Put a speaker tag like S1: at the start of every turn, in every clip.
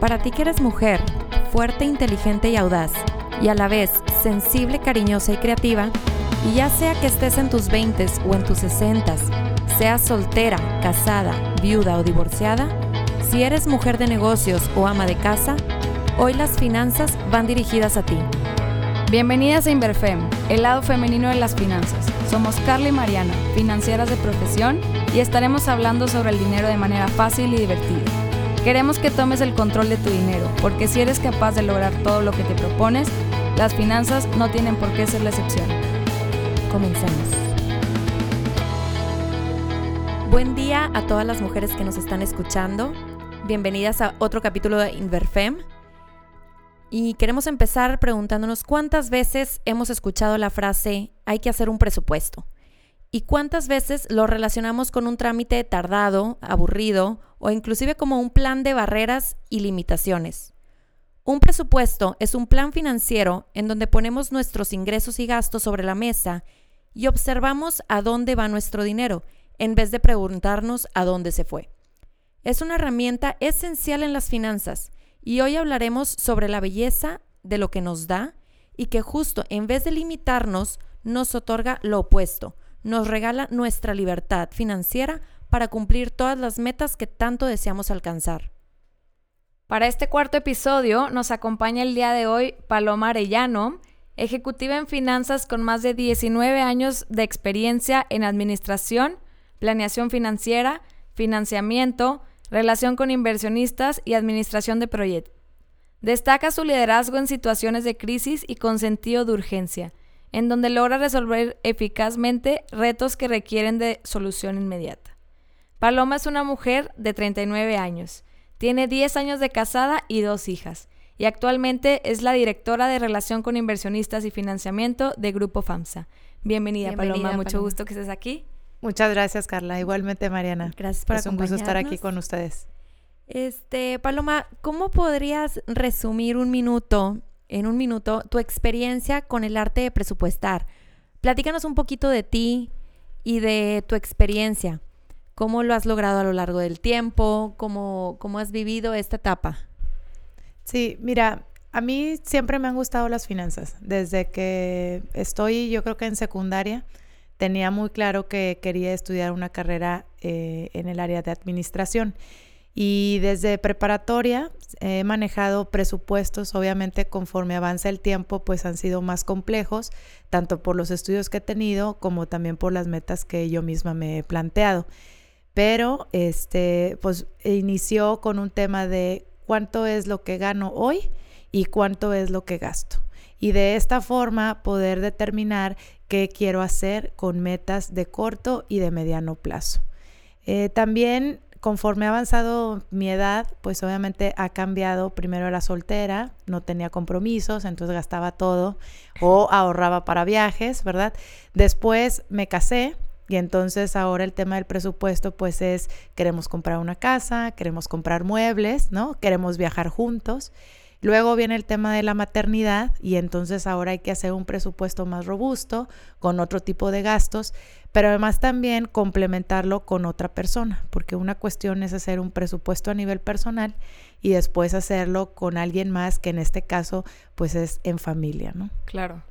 S1: Para ti que eres mujer, fuerte, inteligente y audaz, y a la vez sensible, cariñosa y creativa, y ya sea que estés en tus 20 o en tus 60, seas soltera, casada, viuda o divorciada, si eres mujer de negocios o ama de casa, hoy las finanzas van dirigidas a ti.
S2: Bienvenidas a Inverfem, el lado femenino de las finanzas. Somos Carla y Mariana, financieras de profesión, y estaremos hablando sobre el dinero de manera fácil y divertida. Queremos que tomes el control de tu dinero, porque si eres capaz de lograr todo lo que te propones, las finanzas no tienen por qué ser la excepción.
S1: Comencemos. Buen día a todas las mujeres que nos están escuchando. Bienvenidas a otro capítulo de Inverfem. Y queremos empezar preguntándonos cuántas veces hemos escuchado la frase hay que hacer un presupuesto. ¿Y cuántas veces lo relacionamos con un trámite tardado, aburrido o inclusive como un plan de barreras y limitaciones? Un presupuesto es un plan financiero en donde ponemos nuestros ingresos y gastos sobre la mesa y observamos a dónde va nuestro dinero en vez de preguntarnos a dónde se fue. Es una herramienta esencial en las finanzas y hoy hablaremos sobre la belleza de lo que nos da y que justo en vez de limitarnos nos otorga lo opuesto, nos regala nuestra libertad financiera para cumplir todas las metas que tanto deseamos alcanzar.
S2: Para este cuarto episodio nos acompaña el día de hoy Paloma Arellano, ejecutiva en finanzas con más de 19 años de experiencia en administración, planeación financiera, financiamiento, relación con inversionistas y administración de proyectos. Destaca su liderazgo en situaciones de crisis y con sentido de urgencia en donde logra resolver eficazmente retos que requieren de solución inmediata. Paloma es una mujer de 39 años, tiene 10 años de casada y dos hijas, y actualmente es la directora de Relación con Inversionistas y Financiamiento de Grupo FAMSA. Bienvenida, Paloma, mucho gusto que estés aquí.
S3: Muchas gracias, Carla. Igualmente, Mariana.
S1: Gracias por
S3: Es un gusto estar aquí con ustedes.
S1: Este, Paloma, ¿cómo podrías resumir un minuto en un minuto tu experiencia con el arte de presupuestar. Platícanos un poquito de ti y de tu experiencia. ¿Cómo lo has logrado a lo largo del tiempo? ¿Cómo, cómo has vivido esta etapa?
S3: Sí, mira, a mí siempre me han gustado las finanzas. Desde que estoy, yo creo que en secundaria, tenía muy claro que quería estudiar una carrera eh, en el área de administración. Y desde preparatoria he manejado presupuestos, obviamente conforme avanza el tiempo, pues han sido más complejos, tanto por los estudios que he tenido como también por las metas que yo misma me he planteado. Pero este, pues inició con un tema de cuánto es lo que gano hoy y cuánto es lo que gasto. Y de esta forma poder determinar qué quiero hacer con metas de corto y de mediano plazo. Eh, también conforme ha avanzado mi edad, pues obviamente ha cambiado. Primero era soltera, no tenía compromisos, entonces gastaba todo o ahorraba para viajes, ¿verdad? Después me casé y entonces ahora el tema del presupuesto pues es queremos comprar una casa, queremos comprar muebles, ¿no? Queremos viajar juntos. Luego viene el tema de la maternidad y entonces ahora hay que hacer un presupuesto más robusto con otro tipo de gastos, pero además también complementarlo con otra persona, porque una cuestión es hacer un presupuesto a nivel personal y después hacerlo con alguien más que en este caso pues es en familia, ¿no?
S2: Claro.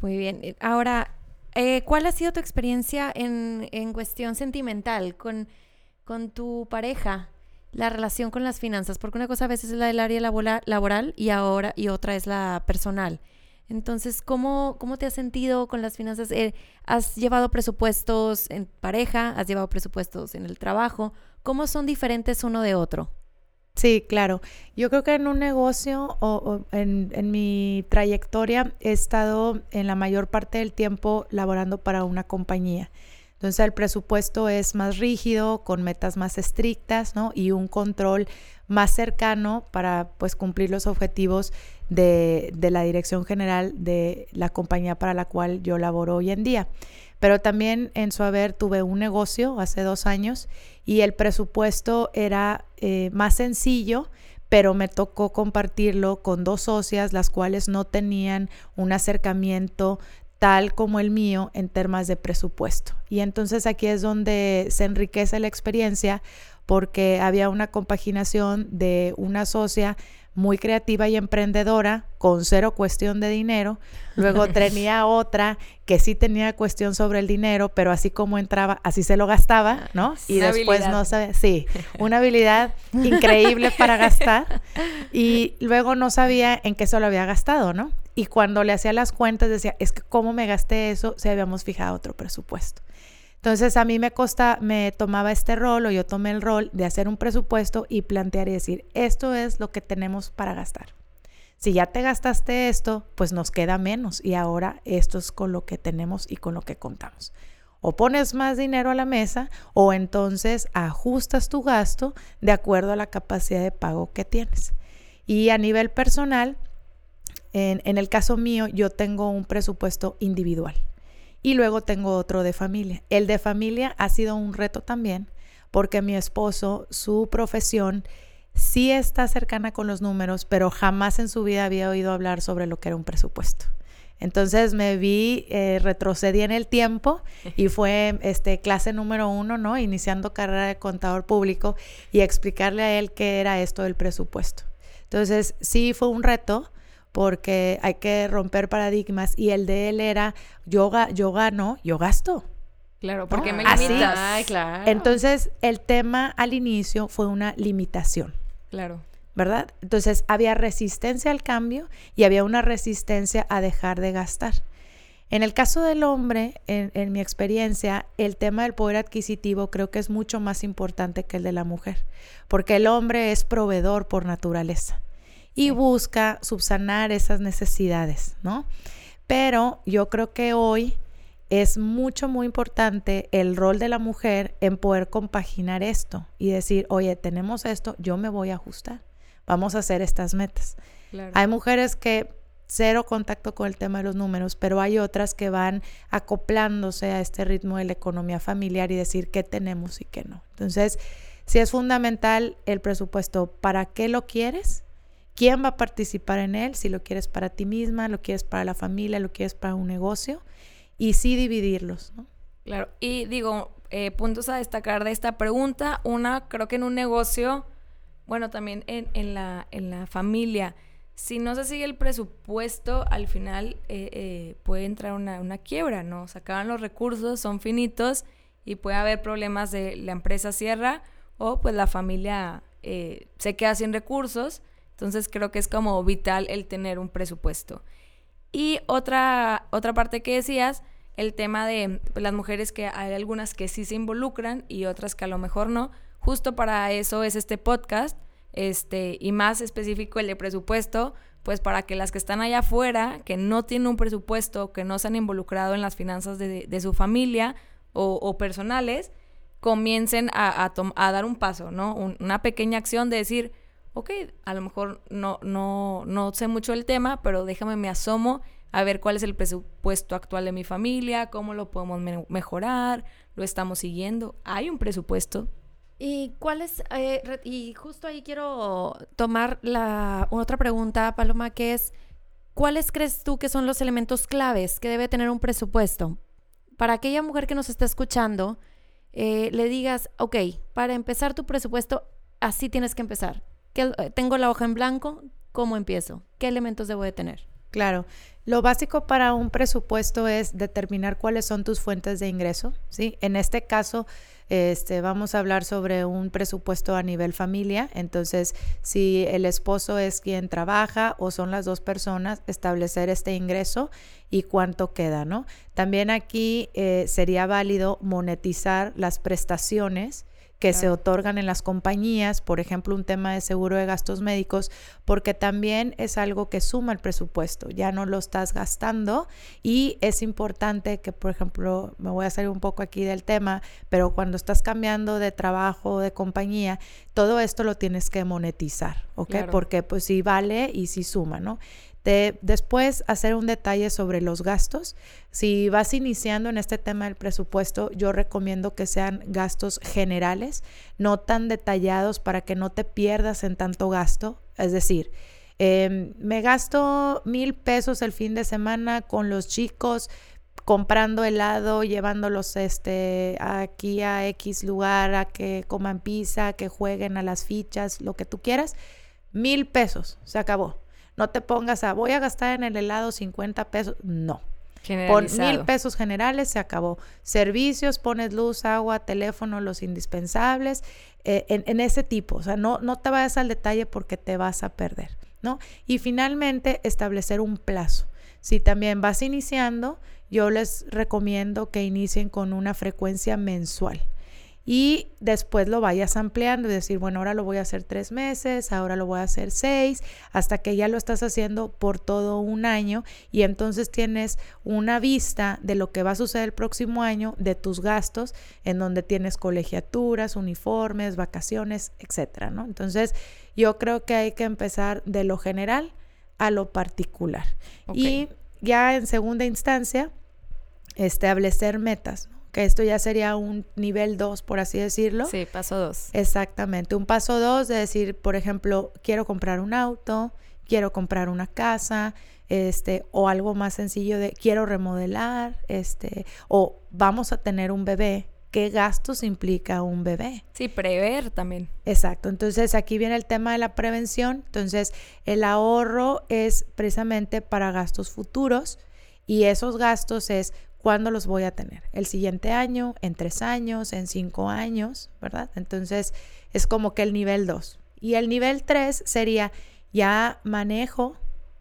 S1: Muy bien. Eh, ahora, eh, ¿cuál ha sido tu experiencia en, en cuestión sentimental con, con tu pareja? La relación con las finanzas, porque una cosa a veces es la del área laboral y ahora y otra es la personal. Entonces, ¿cómo, cómo te has sentido con las finanzas? Eh, ¿Has llevado presupuestos en pareja? ¿Has llevado presupuestos en el trabajo? ¿Cómo son diferentes uno de otro?
S3: Sí, claro. Yo creo que en un negocio o, en, en, mi trayectoria he estado en la mayor parte del tiempo laborando para una compañía. Entonces el presupuesto es más rígido, con metas más estrictas, ¿no? Y un control más cercano para pues cumplir los objetivos de, de la dirección general de la compañía para la cual yo laboro hoy en día. Pero también en su haber tuve un negocio hace dos años y el presupuesto era eh, más sencillo, pero me tocó compartirlo con dos socias, las cuales no tenían un acercamiento tal como el mío en temas de presupuesto. Y entonces aquí es donde se enriquece la experiencia porque había una compaginación de una socia muy creativa y emprendedora, con cero cuestión de dinero. Luego tenía otra que sí tenía cuestión sobre el dinero, pero así como entraba, así se lo gastaba, ¿no? Y después no sabía, sí, una habilidad increíble para gastar. Y luego no sabía en qué se lo había gastado, ¿no? Y cuando le hacía las cuentas decía, es que cómo me gasté eso si habíamos fijado otro presupuesto. Entonces a mí me costa, me tomaba este rol o yo tomé el rol de hacer un presupuesto y plantear y decir, esto es lo que tenemos para gastar. Si ya te gastaste esto, pues nos queda menos y ahora esto es con lo que tenemos y con lo que contamos. O pones más dinero a la mesa o entonces ajustas tu gasto de acuerdo a la capacidad de pago que tienes. Y a nivel personal, en, en el caso mío, yo tengo un presupuesto individual y luego tengo otro de familia. El de familia ha sido un reto también porque mi esposo, su profesión, sí está cercana con los números, pero jamás en su vida había oído hablar sobre lo que era un presupuesto. Entonces me vi, eh, retrocedí en el tiempo y fue este, clase número uno, ¿no? Iniciando carrera de contador público y explicarle a él qué era esto del presupuesto. Entonces sí fue un reto, porque hay que romper paradigmas y el de él era yo, yo gano, yo gasto.
S2: Claro, porque me limitas. Ay, claro.
S3: Entonces, el tema al inicio fue una limitación.
S2: Claro.
S3: ¿Verdad? Entonces, había resistencia al cambio y había una resistencia a dejar de gastar. En el caso del hombre, en, en, mi experiencia, el tema del poder adquisitivo creo que es mucho más importante que el de la mujer, porque el hombre es proveedor por naturaleza y busca subsanar esas necesidades, ¿no? Pero yo creo que hoy es mucho, muy importante el rol de la mujer en poder compaginar esto y decir, oye, tenemos esto, yo me voy a ajustar, vamos a hacer estas metas. Hay mujeres que cero contacto con el tema de los números, pero hay otras que van acoplándose a este ritmo de la economía familiar y decir qué tenemos y qué no. Entonces, si es fundamental el presupuesto, ¿para qué lo quieres? Quién va a participar en él, si lo quieres para ti misma, lo quieres para la familia, lo quieres para un negocio, y sí dividirlos. ¿no?
S2: Claro, y digo, eh, puntos a destacar de esta pregunta. Una, creo que en un negocio, bueno, también en, en, la, en la familia, si no se sigue el presupuesto, al final eh, eh, puede entrar una, una quiebra, ¿no? Se acaban los recursos, son finitos y puede haber problemas de la empresa cierra o pues la familia se queda sin recursos entonces creo que es como vital el tener un presupuesto. Y otra, otra parte que decías, el tema de pues, las mujeres que hay algunas que sí se involucran y otras que a lo mejor no. Justo para eso es este podcast, este, y más específico el de presupuesto, pues para que las que están allá afuera, que no tienen un presupuesto, que no se han involucrado en las finanzas de, su familia o, personales, comiencen a, a, dar un paso, ¿no? una pequeña acción de decir, ok, a lo mejor no, no, no sé mucho el tema, pero déjame me asomo a ver cuál es el presupuesto actual de mi familia, cómo lo podemos mejorar, lo estamos siguiendo. Hay un presupuesto.
S1: ¿Y cuál es? Eh, y justo ahí quiero tomar la otra pregunta, Paloma, que es, ¿cuáles crees tú que son los elementos claves que debe tener un presupuesto? Para aquella mujer que nos está escuchando, eh, le digas, ok, para empezar tu presupuesto, así tienes que empezar. Eh, tengo la hoja en blanco, ¿cómo empiezo? ¿Qué elementos debo de tener?
S3: Claro. Lo básico para un presupuesto es determinar cuáles son tus fuentes de ingreso, ¿sí? En este caso, este, vamos a hablar sobre un presupuesto a nivel familia. Entonces, si el esposo es quien trabaja o son las dos personas, establecer este ingreso y cuánto queda, ¿no? También aquí eh, sería válido monetizar las prestaciones que se otorgan en las compañías, por ejemplo, un tema de seguro de gastos médicos, porque también es algo que suma el presupuesto, ya no lo estás gastando y es importante que, por ejemplo, me voy a salir un poco aquí del tema, pero cuando estás cambiando de trabajo, de compañía, todo esto lo tienes que monetizar, ¿ok? Porque pues sí vale y sí suma, ¿no? De, después hacer un detalle sobre los gastos. Si vas iniciando en este tema del presupuesto, yo recomiendo que sean gastos generales, no tan detallados para que no te pierdas en tanto gasto. Es decir, em, me gasto mil pesos el fin de semana con los chicos, comprando helado, llevándolos este, aquí a X lugar, a que coman pizza, que jueguen a las fichas, lo que tú quieras, mil pesos, se acabó. No te pongas a, voy a gastar en el helado 50 pesos, no. Pon mil pesos generales, se acabó. Servicios, pones luz, agua, teléfono, los indispensables, eh, en, en, ese tipo. O sea, no, no te vayas al detalle porque te vas a perder, ¿no? Y finalmente, establecer un plazo. Si también vas iniciando, yo les recomiendo que inicien con una frecuencia mensual y después lo vayas ampliando y decir, bueno, ahora lo voy a hacer tres meses, ahora lo voy a hacer seis, hasta que ya lo estás haciendo por todo un año y entonces tienes una vista de lo que va a suceder el próximo año, de tus gastos, en donde tienes colegiaturas, uniformes, vacaciones, etcétera, ¿no? Entonces, yo creo que hay que empezar de lo general a lo particular. Y ya en segunda instancia, establecer metas, ¿no? Que esto ya sería un nivel 2, por así decirlo.
S2: Sí, paso 2.
S3: Exactamente, un paso 2 de decir, por ejemplo, quiero comprar un auto, quiero comprar una casa, este, o algo más sencillo de quiero remodelar, este, o vamos a tener un bebé. ¿Qué gastos implica un bebé?
S2: Sí, prever también.
S3: Exacto. Entonces aquí viene el tema de la prevención. Entonces el ahorro es precisamente para gastos futuros y esos gastos es ¿Cuándo los voy a tener? ¿El siguiente año? ¿En tres años? ¿En cinco años? ¿Verdad? Entonces es como que el nivel 2. Y el nivel 3 sería, ya manejo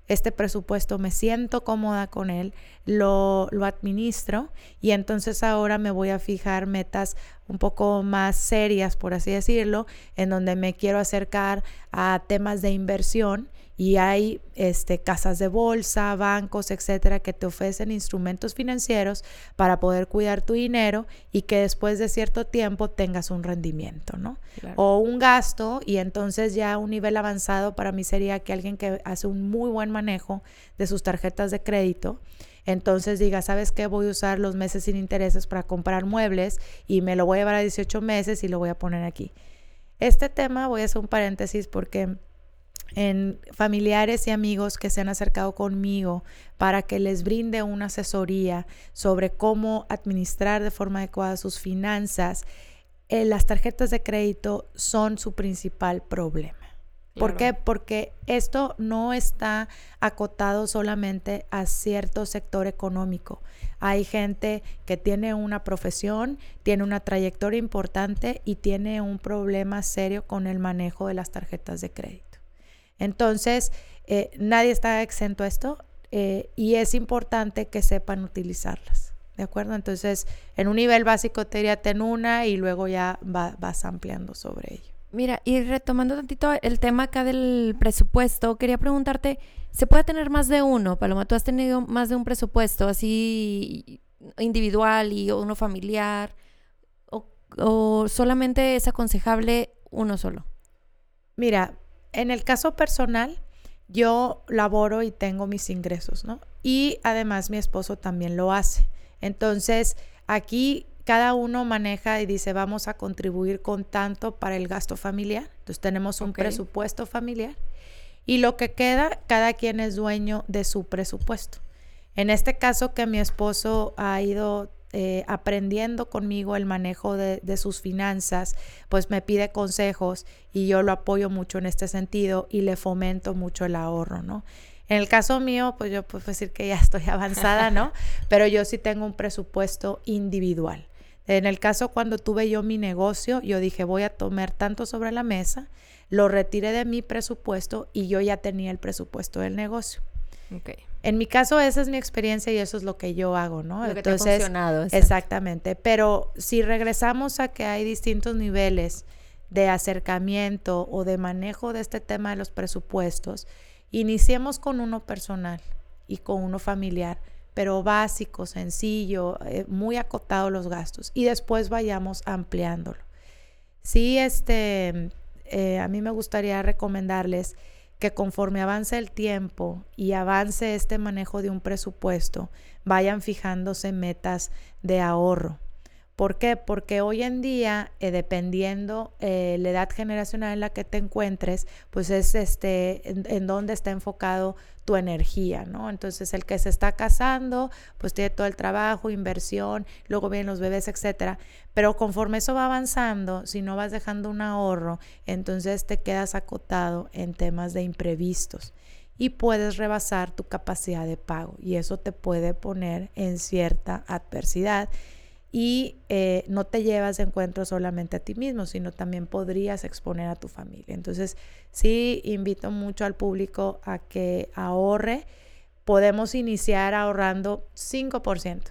S3: este presupuesto, me siento cómoda con él, lo, lo, administro y entonces ahora me voy a fijar metas un poco más serias, por así decirlo, en donde me quiero acercar a temas de inversión y hay este, casas de bolsa, bancos, etcétera, que te ofrecen instrumentos financieros para poder cuidar tu dinero y que después de cierto tiempo tengas un rendimiento, ¿no? O un gasto y entonces ya un nivel avanzado para mí sería que alguien que hace un muy buen manejo de sus tarjetas de crédito, entonces diga, ¿sabes qué? Voy a usar los meses sin intereses para comprar muebles y me lo voy a llevar a 18 meses y lo voy a poner aquí. Este tema, voy a hacer un paréntesis porque en familiares y amigos que se han acercado conmigo para que les brinde una asesoría sobre cómo administrar de forma adecuada sus finanzas, eh, las tarjetas de crédito son su principal problema. ¿Por qué? Porque esto no está acotado solamente a cierto sector económico. Hay gente que tiene una profesión, tiene una trayectoria importante y tiene un problema serio con el manejo de las tarjetas de crédito. Entonces, eh, nadie está exento a esto eh, y es importante que sepan utilizarlas. ¿De acuerdo? Entonces, en un nivel básico te diría ten una y luego ya vas ampliando sobre ello.
S1: Mira, y retomando tantito el tema acá del presupuesto, quería preguntarte, ¿se puede tener más de uno? Paloma, tú has tenido más de un presupuesto así individual y uno familiar, o, o solamente es aconsejable uno solo?
S3: Mira, en el caso personal, yo laboro y tengo mis ingresos, ¿no? Y además mi esposo también lo hace. Entonces, aquí cada uno maneja y dice, vamos a contribuir con tanto para el gasto familiar. Entonces, tenemos un presupuesto familiar. Y lo que queda, cada quien es dueño de su presupuesto. En este caso que mi esposo ha ido eh, aprendiendo conmigo el manejo de, sus finanzas, pues me pide consejos y yo lo apoyo mucho en este sentido y le fomento mucho el ahorro, ¿no? En el caso mío, pues yo puedo decir que ya estoy avanzada, ¿no? Pero yo sí tengo un presupuesto individual. En el caso cuando tuve yo mi negocio, yo dije, voy a tomar tanto sobre la mesa, lo retiré de mi presupuesto y yo ya tenía el presupuesto del negocio. Okay. En mi caso, esa es mi experiencia y eso es lo que yo hago, ¿no?
S1: Lo que Entonces, te ha funcionado.
S3: Exactamente. Pero si regresamos a que hay distintos niveles de acercamiento o de manejo de este tema de los presupuestos, iniciemos con uno personal y con uno familiar, pero básico, sencillo, eh, muy acotado los gastos y después vayamos ampliándolo. Sí, este, eh, a mí me gustaría recomendarles que conforme avance el tiempo y avance este manejo de un presupuesto, vayan fijándose metas de ahorro. ¿Por qué? Porque hoy en día, eh, dependiendo eh, la edad generacional en la que te encuentres, pues es este, en, en dónde está enfocado tu energía, ¿no? Entonces, el que se está casando, pues tiene todo el trabajo, inversión, luego vienen los bebés, etcétera. Pero conforme eso va avanzando, si no vas dejando un ahorro, entonces te quedas acotado en temas de imprevistos y puedes rebasar tu capacidad de pago y eso te puede poner en cierta adversidad y eh, no te llevas de encuentro solamente a ti mismo, sino también podrías exponer a tu familia. Entonces, sí invito mucho al público a que ahorre. Podemos iniciar ahorrando 5%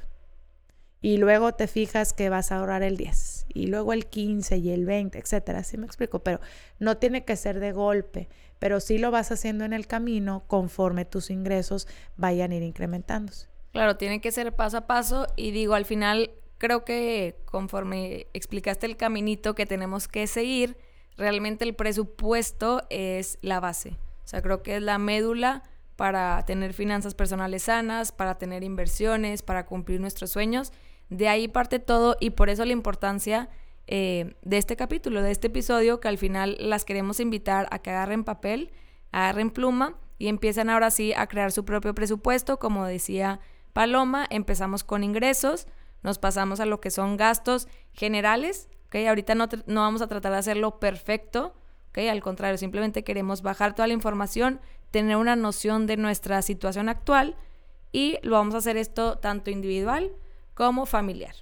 S3: y luego te fijas que vas a ahorrar el 10 y luego el 15 y el 20, etcétera. Así me explico, pero no tiene que ser de golpe, pero sí lo vas haciendo en el camino conforme tus ingresos vayan a ir incrementándose.
S2: Claro, tiene que ser paso a paso y digo, al final creo que conforme explicaste el caminito que tenemos que seguir, realmente el presupuesto es la base. O sea, creo que es la médula para tener finanzas personales sanas, para tener inversiones, para cumplir nuestros sueños. De ahí parte todo y por eso la importancia eh, de este capítulo, de este episodio, que al final las queremos invitar a que agarren papel, agarren pluma y empiecen ahora sí a crear su propio presupuesto. Como decía Paloma, empezamos con ingresos, nos pasamos a lo que son gastos generales, ¿ok? Ahorita no, no vamos a tratar de hacerlo perfecto, ¿ok? Al contrario, simplemente queremos bajar toda la información, tener una noción de nuestra situación actual y lo vamos a hacer esto tanto individual como familiar,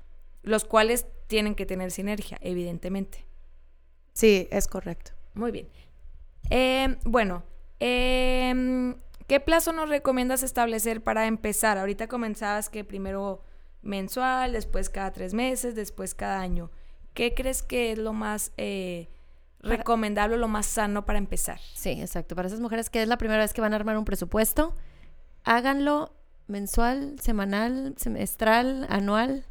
S2: los cuales tienen que tener sinergia, evidentemente.
S3: Sí, es correcto.
S2: Muy bien. Eh, bueno, eh, ¿qué plazo nos recomiendas establecer para empezar? Ahorita comenzabas que primero mensual, después cada tres meses, después cada año. ¿Qué crees que es lo más eh, recomendable, lo más sano para empezar?
S1: Sí, exacto. Para esas mujeres que es la primera vez que van a armar un presupuesto, háganlo mensual, semanal, semestral, anual.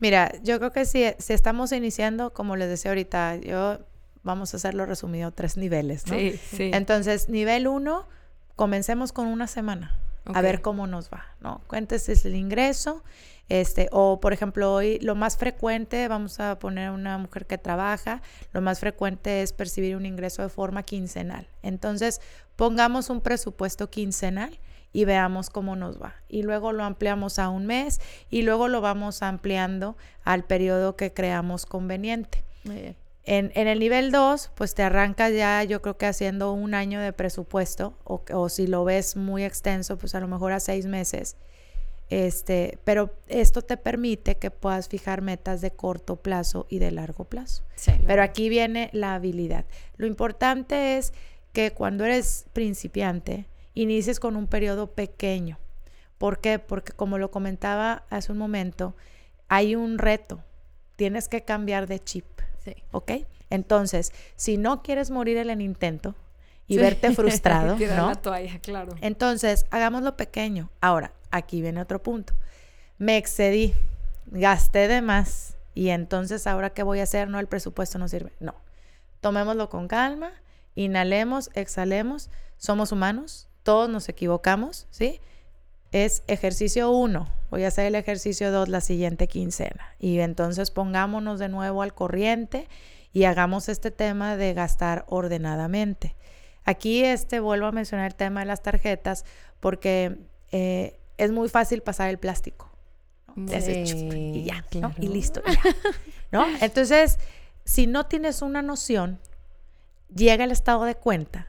S3: Mira, yo creo que si, si estamos iniciando, como les decía ahorita, yo vamos a hacerlo resumido, tres niveles, ¿no?
S2: Sí, sí.
S3: Entonces, nivel uno, comencemos con una semana, a ver cómo nos va, ¿no? Cuéntese el ingreso, este, o por ejemplo, hoy lo más frecuente, vamos a poner una mujer que trabaja, lo más frecuente es percibir un ingreso de forma quincenal. Entonces, pongamos un presupuesto quincenal y veamos cómo nos va. Y luego lo ampliamos a un mes y luego lo vamos ampliando al periodo que creamos conveniente. En, en, el nivel 2, pues te arrancas ya, yo creo que haciendo un año de presupuesto, o, o si lo ves muy extenso, pues a lo mejor a seis meses. Este, pero esto te permite que puedas fijar metas de corto plazo y de largo plazo.
S1: Sí,
S3: Pero aquí viene la habilidad. Lo importante es que cuando eres principiante, inicies con un periodo pequeño. ¿Por qué? Porque como lo comentaba hace un momento, hay un reto. Tienes que cambiar de chip.
S1: Sí.
S3: ¿Ok? Entonces, si no quieres morir en el intento y sí. verte frustrado, ¿no?
S2: La toalla, claro.
S3: Entonces, hagámoslo pequeño. Ahora, aquí viene otro punto. Me excedí, gasté de más y entonces ahora qué voy a hacer? No, el presupuesto no sirve. No. Tomémoslo con calma, inhalemos, exhalemos. Somos humanos, todos nos equivocamos, ¿sí? Es ejercicio 1. Voy a hacer el ejercicio 2 la siguiente quincena. Y entonces pongámonos de nuevo al corriente y hagamos este tema de gastar ordenadamente. Aquí este vuelvo a mencionar el tema de las tarjetas porque eh, es muy fácil pasar el plástico. ¿no?
S1: Sí,
S3: y ya,
S1: claro.
S3: ¿no? Y listo, ya, ¿no? Entonces, si no tienes una noción, llega el estado de cuenta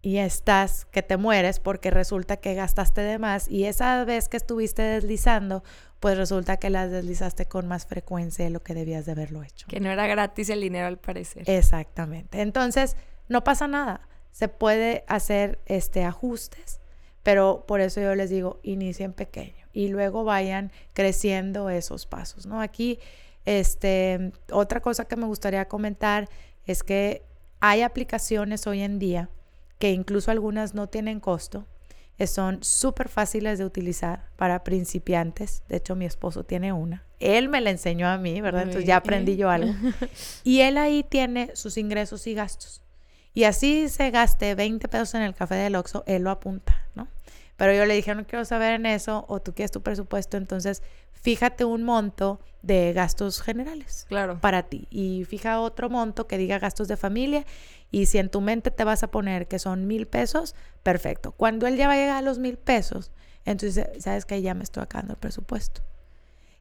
S3: y estás que te mueres porque resulta que gastaste de más y esa vez que estuviste deslizando, pues resulta que las deslizaste con más frecuencia de lo que debías de haberlo hecho.
S2: Que no era gratis el dinero al parecer.
S3: Exactamente. Entonces, no pasa nada. Se puede hacer este ajustes, pero por eso yo les digo, inicien pequeño y luego vayan creciendo esos pasos, ¿no? Aquí este otra cosa que me gustaría comentar es que hay aplicaciones hoy en día que incluso algunas no tienen costo, son súper fáciles de utilizar para principiantes. De hecho, mi esposo tiene una. Él me la enseñó a mí, ¿verdad? Entonces ya aprendí yo algo. Y él ahí tiene sus ingresos y gastos. Y así se gaste 20 pesos en el café del Oxxo, él lo apunta, ¿no? Pero yo le dije, no quiero saber en eso, o tú quieres tu presupuesto, entonces fíjate un monto de gastos generales.
S2: Claro.
S3: Para ti. Y fija otro monto que diga gastos de familia. Y si en tu mente te vas a poner que son mil pesos, perfecto. Cuando él ya va a llegar a los mil pesos, entonces sabes que ya me estoy acabando el presupuesto.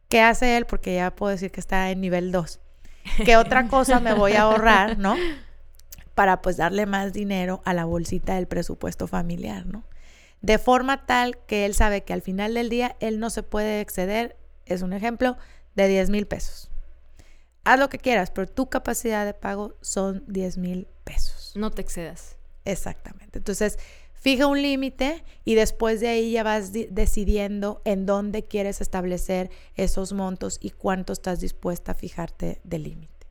S3: ¿Qué hace él? Porque ya puedo decir que está en nivel 2. ¿Qué otra cosa me voy a ahorrar, no? Para pues darle más dinero a la bolsita del presupuesto familiar, ¿no? De forma tal que él sabe que al final del día él no se puede exceder, es un ejemplo, de 10 mil pesos. Haz lo que quieras, pero tu capacidad de pago son 10 mil pesos.
S2: No te excedas.
S3: Exactamente. Entonces, Fija un límite y después de ahí ya vas decidiendo en dónde quieres establecer esos montos y cuánto estás dispuesta a fijarte de límite.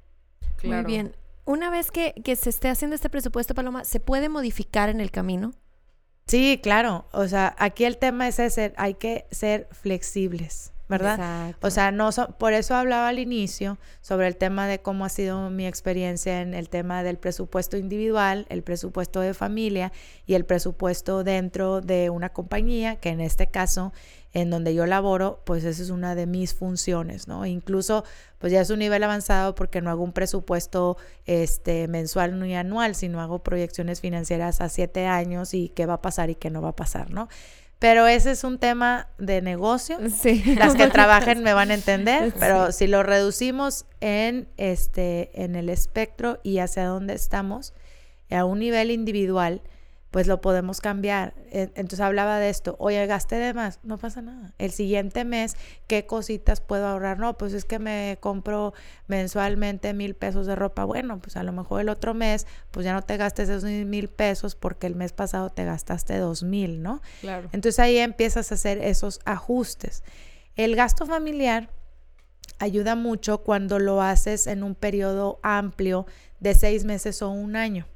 S1: Muy bien. Una vez que, que, se esté haciendo este presupuesto, Paloma, ¿se puede modificar en el camino?
S3: Sí, claro. O sea, aquí el tema es ese, hay que ser flexibles. ¿Verdad? O sea, no por eso hablaba al inicio sobre el tema de cómo ha sido mi experiencia en el tema del presupuesto individual, el presupuesto de familia y el presupuesto dentro de una compañía, que en este caso en donde yo laboro, pues esa es una de mis funciones, ¿no? Incluso, pues ya es un nivel avanzado porque no hago un presupuesto este, mensual ni anual, sino hago proyecciones financieras a siete años y qué va a pasar y qué no va a pasar, ¿no? Pero ese es un tema de negocio. Sí. Las que trabajen me van a entender, pero si lo reducimos en este en el espectro y hacia dónde estamos a un nivel individual, pues lo podemos cambiar. Entonces hablaba de esto, oye, gasté de más, no pasa nada. El siguiente mes, ¿qué cositas puedo ahorrar? No, pues es que me compro mensualmente mil pesos de ropa. Bueno, pues a lo mejor el otro mes, pues ya no te gastes esos mil pesos porque el mes pasado te gastaste dos mil, ¿no?
S2: Claro.
S3: Entonces ahí empiezas a hacer esos ajustes. El gasto familiar ayuda mucho cuando lo haces en un periodo amplio de seis meses o un año.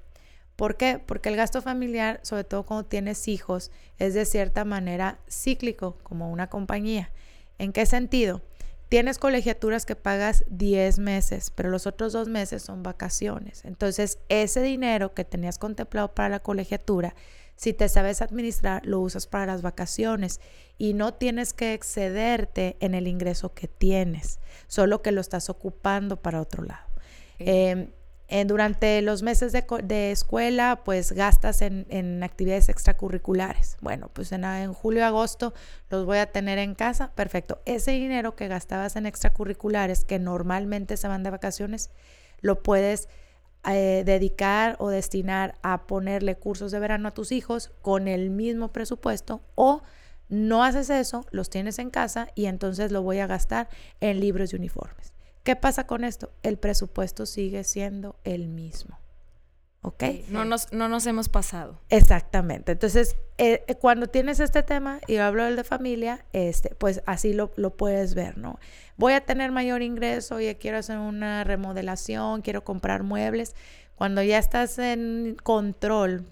S3: ¿Por qué? Porque el gasto familiar, sobre todo cuando tienes hijos, es de cierta manera cíclico, como una compañía. ¿En qué sentido? Tienes colegiaturas que pagas 10 meses, pero los otros dos meses son vacaciones. Entonces, ese dinero que tenías contemplado para la colegiatura, si te sabes administrar, lo usas para las vacaciones y no tienes que excederte en el ingreso que tienes, solo que lo estás ocupando para otro lado. Durante los meses de, escuela, pues gastas en, actividades extracurriculares. Bueno, pues en, en julio, agosto los voy a tener en casa. Perfecto. Ese dinero que gastabas en extracurriculares, que normalmente se van de vacaciones, lo puedes eh, dedicar o destinar a ponerle cursos de verano a tus hijos con el mismo presupuesto o no haces eso, los tienes en casa y entonces lo voy a gastar en libros y uniformes. ¿Qué pasa con esto? El presupuesto sigue siendo el mismo. ¿Ok?
S2: No nos, no nos hemos pasado.
S3: Exactamente. Entonces, eh, eh, cuando tienes este tema, y hablo del de familia, este, pues así lo, lo, puedes ver, ¿no? Voy a tener mayor ingreso, y quiero hacer una remodelación, quiero comprar muebles. Cuando ya estás en control,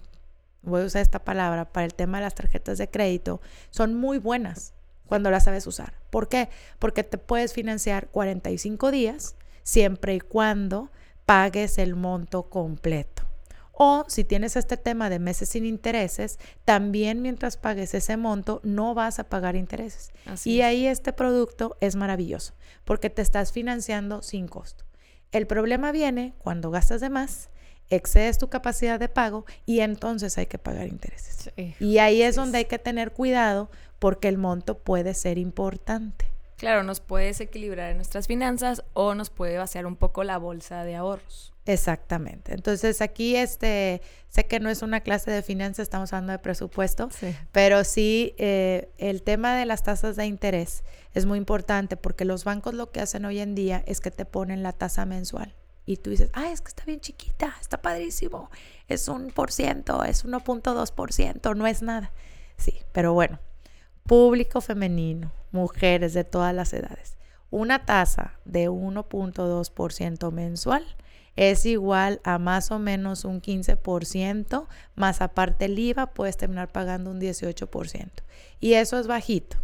S3: voy a usar esta palabra para el tema de las tarjetas de crédito, son muy buenas cuando la sabes usar. ¿Por qué? Porque te puedes financiar 45 días siempre y cuando pagues el monto completo. O si tienes este tema de meses sin intereses, también mientras pagues ese monto no vas a pagar intereses. y ahí este producto es maravilloso porque te estás financiando sin costo. El problema viene cuando gastas de más, excedes tu capacidad de pago y entonces hay que pagar intereses. y ahí es donde hay que tener cuidado porque el monto puede ser importante.
S2: Claro, nos puede desequilibrar en nuestras finanzas o nos puede vaciar un poco la bolsa de ahorros.
S3: Exactamente. Entonces aquí este, sé que no es una clase de finanzas, estamos hablando de presupuesto, pero sí eh, el tema de las tasas de interés es muy importante porque los bancos lo que hacen hoy en día es que te ponen la tasa mensual y tú dices, ah, es que está bien chiquita, está padrísimo, es un por ciento, es 1.2 por ciento, no es nada. Sí, pero bueno, público femenino, mujeres de todas las edades. Una tasa de 1.2% mensual es igual a más o menos un 15%, más aparte el IVA puedes terminar pagando un 18%. Y eso es bajito.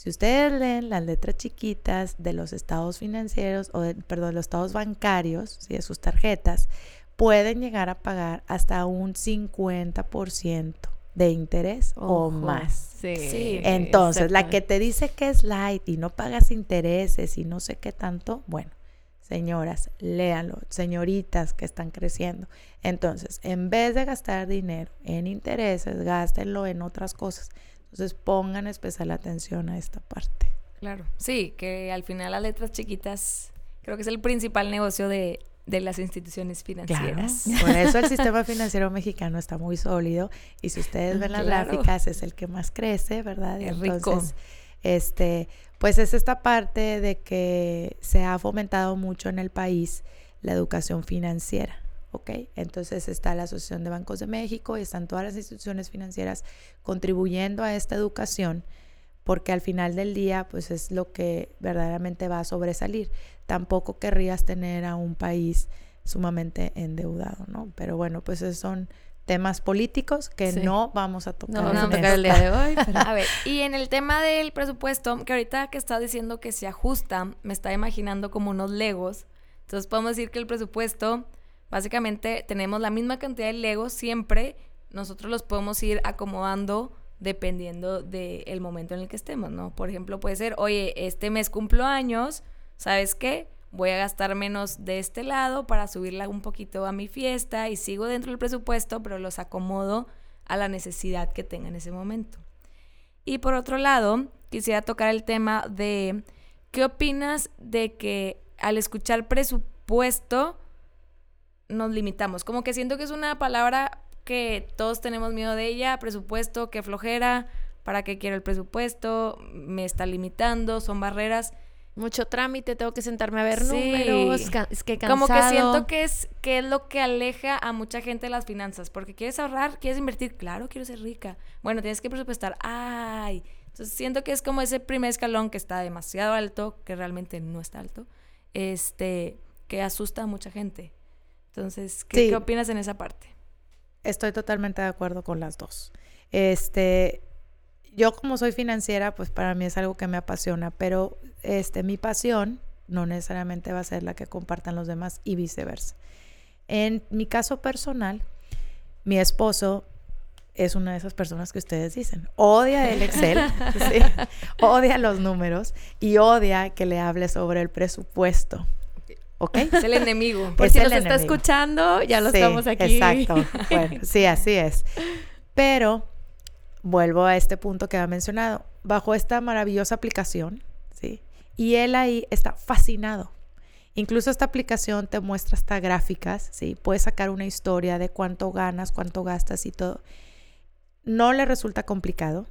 S3: Si ustedes leen las letras chiquitas de los estados financieros, o de, perdón, los estados bancarios, ¿sí? de sus tarjetas, pueden llegar a pagar hasta un 50% de interés o más.
S2: Sí.
S3: Entonces, la que te dice que es light y no pagas intereses y no sé qué tanto, bueno, señoras, léanlo, señoritas que están creciendo. Entonces, en vez de gastar dinero en intereses, gástenlo en otras cosas. Entonces, pongan especial atención a esta parte.
S2: Claro. Sí, que al final las letras chiquitas creo que es el principal negocio de, de las instituciones financieras.
S3: Por eso el sistema financiero mexicano está muy sólido y si ustedes ven las gráficas es el que más crece, ¿verdad?
S2: Es rico.
S3: este, pues es esta parte de que se ha fomentado mucho en el país la educación financiera. ¿Ok? Entonces está la Asociación de Bancos de México y están todas las instituciones financieras contribuyendo a esta educación porque al final del día pues es lo que verdaderamente va a sobresalir. Tampoco querrías tener a un país sumamente endeudado, ¿no? Pero bueno, pues esos son temas políticos que no vamos a tocar.
S1: No vamos a tocar el día de hoy.
S2: A ver, y en el tema del presupuesto, que ahorita que estás diciendo que se ajusta, me está imaginando como unos legos. Entonces podemos decir que el presupuesto, básicamente tenemos la misma cantidad de legos siempre, nosotros los podemos ir acomodando dependiendo del momento en el que estemos, ¿no? Por ejemplo, puede ser, oye, este mes cumplo años, ¿sabes qué? Voy a gastar menos de este lado para subirla un poquito a mi fiesta y sigo dentro del presupuesto, pero los acomodo a la necesidad que tenga en ese momento. Y por otro lado, quisiera tocar el tema de qué opinas de que al escuchar presupuesto nos limitamos. Como que siento que es una palabra que todos tenemos miedo de ella, presupuesto, qué flojera, para qué quiero el presupuesto, me está limitando, son barreras.
S1: Mucho trámite, tengo que sentarme a ver números, es que
S2: cansado. Como que siento que es, que es lo que aleja a mucha gente de las finanzas, porque quieres ahorrar, quieres invertir, claro, quiero ser rica. Bueno, tienes que presupuestar, ay. Entonces siento que es como ese primer escalón que está demasiado alto, que realmente no está alto, este, que asusta a mucha gente. Entonces, ¿qué opinas en esa parte?
S3: Estoy totalmente de acuerdo con las dos. Este, yo como soy financiera, pues para mí es algo que me apasiona, pero este, mi pasión no necesariamente va a ser la que compartan los demás y viceversa. En mi caso personal, mi esposo es una de esas personas que ustedes dicen. Odia el Excel, odia los números y odia que le hable sobre el presupuesto. ¿Ok?
S2: Es el enemigo.
S1: Por si nos está escuchando, ya lo estamos aquí.
S3: Exacto. Bueno, sí, así es. Pero vuelvo a este punto que ha mencionado. Bajo esta maravillosa aplicación, ¿sí? Y él ahí está fascinado. Incluso esta aplicación te muestra hasta gráficas, ¿sí? Puedes sacar una historia de cuánto ganas, cuánto gastas y todo. No le resulta complicado.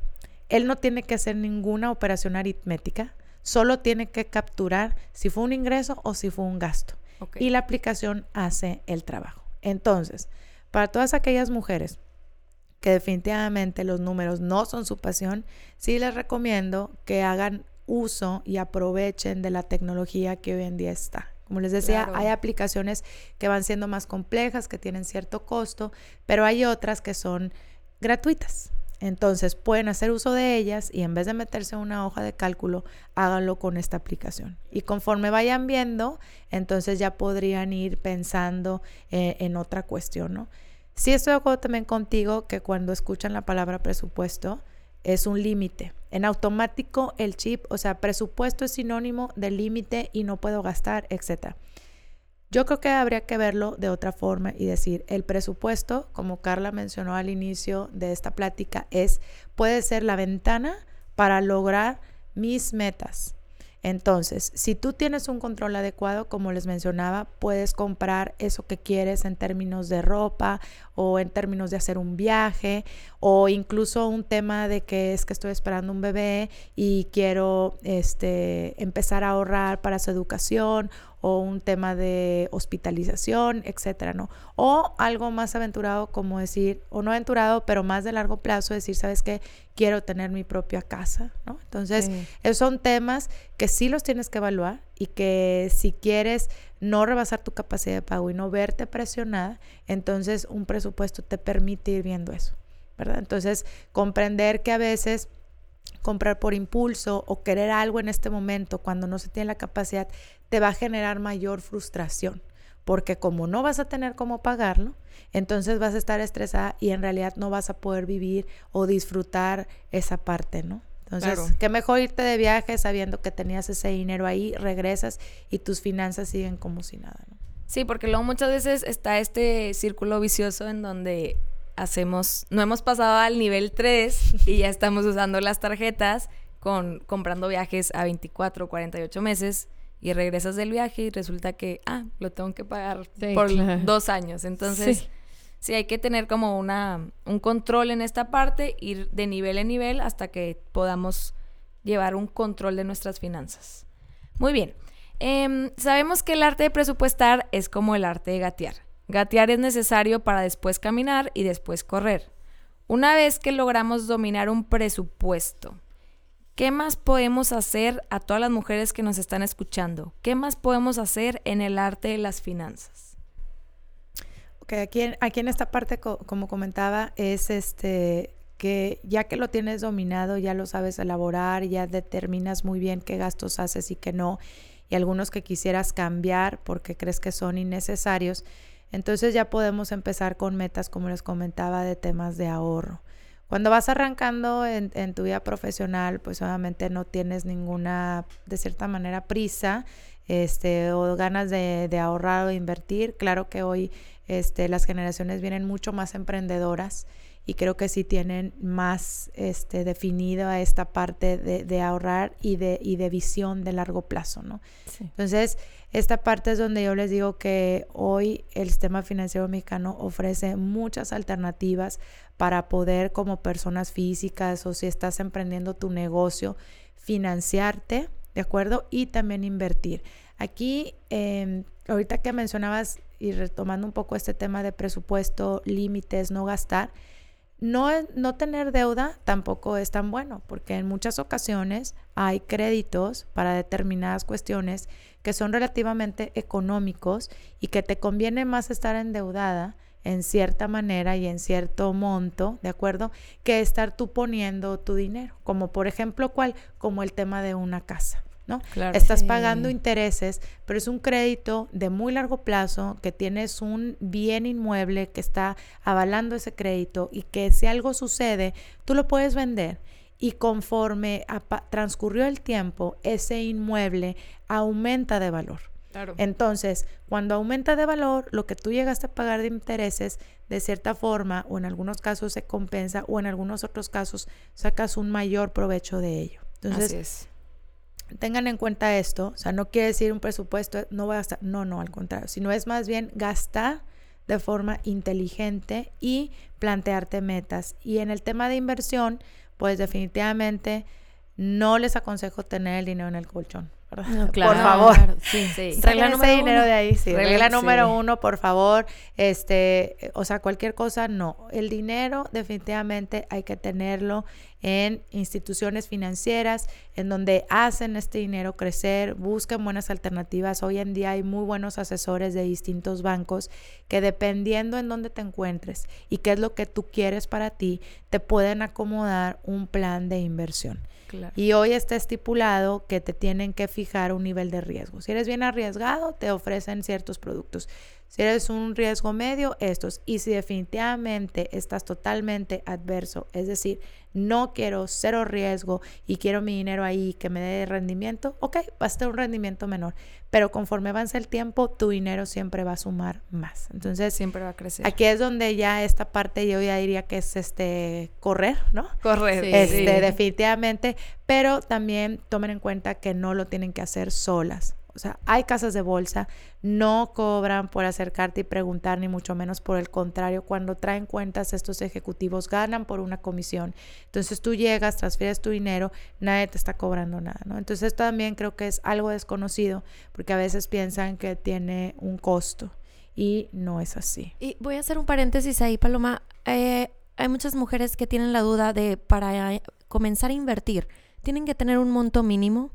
S3: Él no tiene que hacer ninguna operación aritmética. Solo tiene que capturar si fue un ingreso o si fue un gasto. Y la aplicación hace el trabajo. Entonces, para todas aquellas mujeres que definitivamente los números no son su pasión, sí les recomiendo que hagan uso y aprovechen de la tecnología que hoy en día está. Como les decía, hay aplicaciones que van siendo más complejas, que tienen cierto costo, pero hay otras que son gratuitas. Entonces pueden hacer uso de ellas y en vez de meterse en una hoja de cálculo, háganlo con esta aplicación. Y conforme vayan viendo, entonces ya podrían ir pensando eh, en otra cuestión, ¿no? Sí estoy de acuerdo también contigo que cuando escuchan la palabra presupuesto es un límite. En automático el chip, o sea, presupuesto es sinónimo de límite y no puedo gastar, etcétera. Yo creo que habría que verlo de otra forma y decir, el presupuesto, como Carla mencionó al inicio de esta plática, es puede ser la ventana para lograr mis metas. Entonces, si tú tienes un control adecuado, como les mencionaba, puedes comprar eso que quieres en términos de ropa o en términos de hacer un viaje o incluso un tema de que es que estoy esperando un bebé y quiero este, empezar a ahorrar para su educación o un tema de hospitalización, etcétera, ¿no? O algo más aventurado como decir, o no aventurado, pero más de largo plazo, decir, ¿sabes qué? Quiero tener mi propia casa, ¿no? Entonces, esos son temas que sí los tienes que evaluar y que si quieres no rebasar tu capacidad de pago y no verte presionada, entonces un presupuesto te permite ir viendo eso, ¿verdad? Entonces, comprender que a veces comprar por impulso o querer algo en este momento cuando no se tiene la capacidad te va a generar mayor frustración porque como no vas a tener cómo pagarlo, entonces vas a estar estresada y en realidad no vas a poder vivir o disfrutar esa parte, ¿no? Entonces, qué mejor irte de viaje sabiendo que tenías ese dinero ahí, regresas y tus finanzas siguen como si nada, ¿no?
S2: Sí, porque luego muchas veces está este círculo vicioso en donde hacemos, no hemos pasado al nivel 3 y ya estamos usando las tarjetas con comprando viajes a 24 o 48 meses y regresas del viaje y resulta que, ah, lo tengo que pagar por dos años. Entonces, sí. hay que tener como una, un control en esta parte, ir de nivel en nivel hasta que podamos llevar un control de nuestras finanzas. Muy bien. Em, sabemos que el arte de presupuestar es como el arte de gatear. Gatear es necesario para después caminar y después correr. Una vez que logramos dominar un presupuesto, ¿Qué más podemos hacer a todas las mujeres que nos están escuchando? ¿Qué más podemos hacer en el arte de las finanzas?
S3: Ok, aquí en, esta parte, como comentaba, es este que ya que lo tienes dominado, ya lo sabes elaborar, ya determinas muy bien qué gastos haces y qué no, y algunos que quisieras cambiar porque crees que son innecesarios, entonces ya podemos empezar con metas, como les comentaba, de temas de ahorro. Cuando vas arrancando en, tu vida profesional, pues obviamente no tienes ninguna, de cierta manera, prisa este, o ganas de, ahorrar o de invertir. Claro que hoy este, las generaciones vienen mucho más emprendedoras y creo que sí tienen más este, definida esta parte de, ahorrar y de, y de visión de largo plazo, ¿no? Entonces, esta parte es donde yo les digo que hoy el sistema financiero mexicano ofrece muchas alternativas para poder como personas físicas o si estás emprendiendo tu negocio, financiarte, ¿de acuerdo? Y también invertir. Aquí, em, ahorita que mencionabas y retomando un poco este tema de presupuesto, límites, no gastar, no, no tener deuda tampoco es tan bueno, porque en muchas ocasiones hay créditos para determinadas cuestiones que son relativamente económicos y que te conviene más estar endeudada en cierta manera y en cierto monto, ¿de acuerdo? Que estar tú poniendo tu dinero, como por ejemplo, ¿cuál? Como el tema de una casa. ¿No? Estás pagando intereses, pero es un crédito de muy largo plazo, que tienes un bien inmueble que está avalando ese crédito y que si algo sucede, tú lo puedes vender. Y conforme transcurrió el tiempo, ese inmueble aumenta de valor. Entonces, cuando aumenta de valor, lo que tú llegaste a pagar de intereses, de cierta forma, o en algunos casos se compensa, o en algunos otros casos sacas un mayor provecho de ello. Entonces, tengan en cuenta esto, o sea, no quiere decir un presupuesto, no voy a gastar, no, no, al contrario, sino es más bien gastar de forma inteligente y plantearte metas. Y en el tema de inversión, pues definitivamente no les aconsejo tener el dinero en el colchón. Por favor. Sí, sí. Regla ese dinero de ahí, sí. Regla, número uno, por favor. Este, o sea, cualquier cosa, no. El dinero definitivamente hay que tenerlo en instituciones financieras en donde hacen este dinero crecer, busquen buenas alternativas. Hoy en día hay muy buenos asesores de distintos bancos que dependiendo en dónde te encuentres y qué es lo que tú quieres para ti, te pueden acomodar un plan de inversión. Y hoy está estipulado que te tienen que fijar un nivel de riesgo. Si eres bien arriesgado, te ofrecen ciertos productos. Si eres un riesgo medio, estos. Y si definitivamente estás totalmente adverso, es decir, no quiero cero riesgo y quiero mi dinero ahí que me dé rendimiento, ok, va a tener un rendimiento menor. Pero conforme avance el tiempo, tu dinero siempre va a sumar más. Entonces,
S2: siempre va a crecer.
S3: Aquí es donde ya esta parte yo ya diría que es este correr, ¿no?
S2: Correr.
S3: este, definitivamente. Pero también tomen en cuenta que no lo tienen que hacer solas. O sea, hay casas de bolsa, no cobran por acercarte y preguntar, ni mucho menos por el contrario, cuando traen cuentas estos ejecutivos ganan por una comisión. Entonces tú llegas, transfieres tu dinero, nadie te está cobrando nada, ¿no? Entonces también creo que es algo desconocido, porque a veces piensan que tiene un costo y no es así.
S1: Y voy a hacer un paréntesis ahí, Paloma. Eh, hay muchas mujeres que tienen la duda de para comenzar a invertir, ¿tienen que tener un monto mínimo?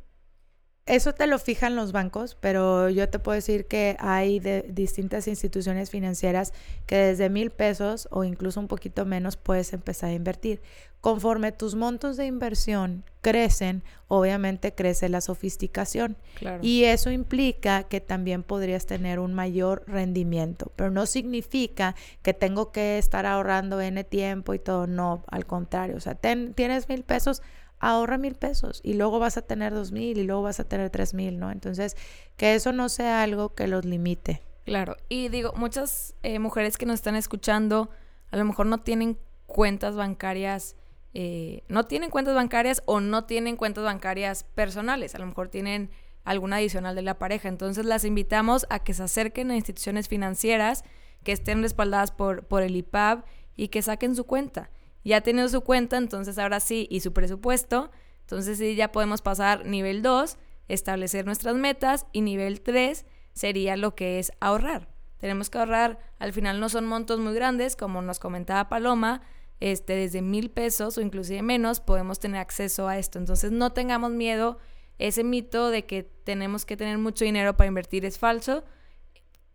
S3: Eso te lo fijan los bancos, pero yo te puedo decir que hay de distintas instituciones financieras que desde mil pesos o incluso un poquito menos puedes empezar a invertir. Conforme tus montos de inversión crecen, obviamente crece la sofisticación. Y eso implica que también podrías tener un mayor rendimiento, pero no significa que tengo que estar ahorrando N tiempo y todo. No, al contrario. O sea, tienes mil pesos, ahorra mil pesos y luego vas a tener dos mil y luego vas a tener tres mil, ¿no? Entonces, que eso no sea algo que los limite.
S2: Claro, y digo, muchas eh, mujeres que nos están escuchando a lo mejor no tienen cuentas bancarias, eh, no tienen cuentas bancarias o no tienen cuentas bancarias personales, a lo mejor tienen alguna adicional de la pareja. Entonces las invitamos a que se acerquen a instituciones financieras que estén respaldadas por, por el IPAB y que saquen su cuenta ya tenido su cuenta, entonces ahora sí, y su presupuesto, entonces sí ya podemos pasar nivel 2, establecer nuestras metas, y nivel 3 sería lo que es ahorrar. Tenemos que ahorrar, al final no son montos muy grandes, como nos comentaba Paloma, este, desde mil pesos o inclusive menos podemos tener acceso a esto. Entonces no tengamos miedo, ese mito de que tenemos que tener mucho dinero para invertir es falso.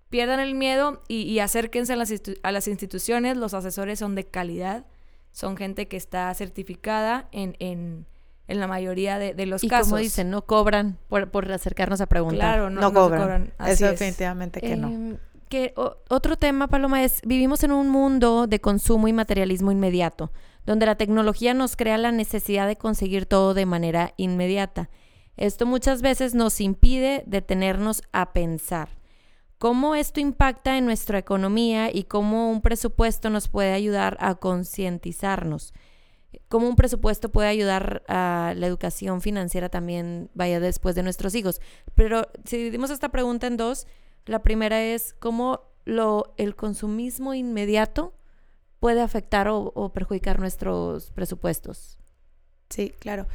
S2: Pierdan el miedo y, acérquense a las, a las instituciones, los asesores son de calidad son gente que está certificada en, en, en la mayoría de, los casos.
S1: Y como dicen, no cobran por, por acercarnos a preguntar.
S3: Claro, no, cobran. Eso definitivamente que no. Em,
S1: que otro tema, Paloma, es vivimos en un mundo de consumo y materialismo inmediato, donde la tecnología nos crea la necesidad de conseguir todo de manera inmediata. Esto muchas veces nos impide detenernos a pensar cómo esto impacta en nuestra economía y cómo un presupuesto nos puede ayudar a concientizarnos. Cómo un presupuesto puede ayudar a la educación financiera también vaya después de nuestros hijos. Pero si dividimos esta pregunta en dos, la primera es cómo lo, el consumismo inmediato puede afectar o, perjudicar nuestros presupuestos.
S3: Sí, claro.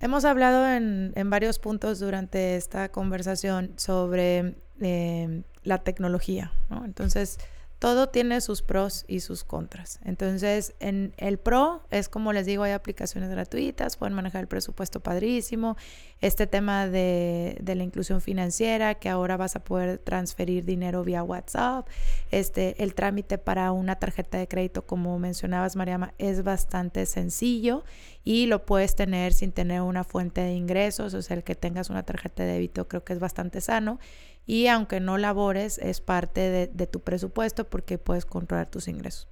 S3: Hemos hablado en, en, varios puntos durante esta conversación sobre eh, la tecnología, ¿no? Entonces, todo tiene sus pros y sus contras. Entonces, en el pro es como les digo, hay aplicaciones gratuitas, pueden manejar el presupuesto padrísimo. Este tema de, de, la inclusión financiera, que ahora vas a poder transferir dinero vía WhatsApp. Este, el trámite para una tarjeta de crédito, como mencionabas, Mariama, es bastante sencillo y lo puedes tener sin tener una fuente de ingresos. O sea, el que tengas una tarjeta de débito creo que es bastante sano y aunque no labores es parte de, tu presupuesto porque puedes controlar tus ingresos.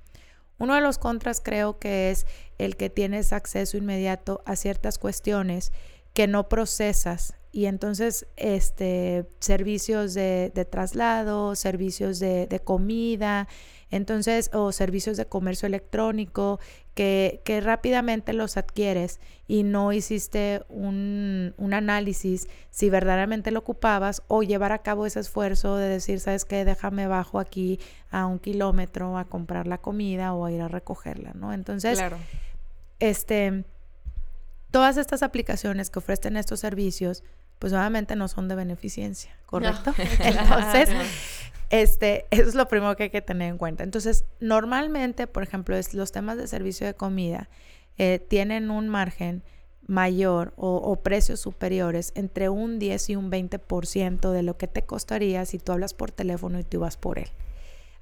S3: Uno de los contras creo que es el que tienes acceso inmediato a ciertas cuestiones que no procesas y entonces este servicios de, traslado, servicios de, de comida, entonces, o servicios de comercio electrónico que, que rápidamente los adquieres y no hiciste un, un, análisis si verdaderamente lo ocupabas o llevar a cabo ese esfuerzo de decir, sabes qué, déjame bajo aquí a un kilómetro a comprar la comida o a ir a recogerla, ¿no? Entonces, este, todas estas aplicaciones que ofrecen estos servicios, pues obviamente no son de beneficencia, ¿correcto? Entonces, este, eso es lo primero que hay que tener en cuenta. Entonces, normalmente, por ejemplo, los temas de servicio de comida eh, tienen un margen mayor o, o, precios superiores entre un 10 y un 20% de lo que te costaría si tú hablas por teléfono y tú vas por él.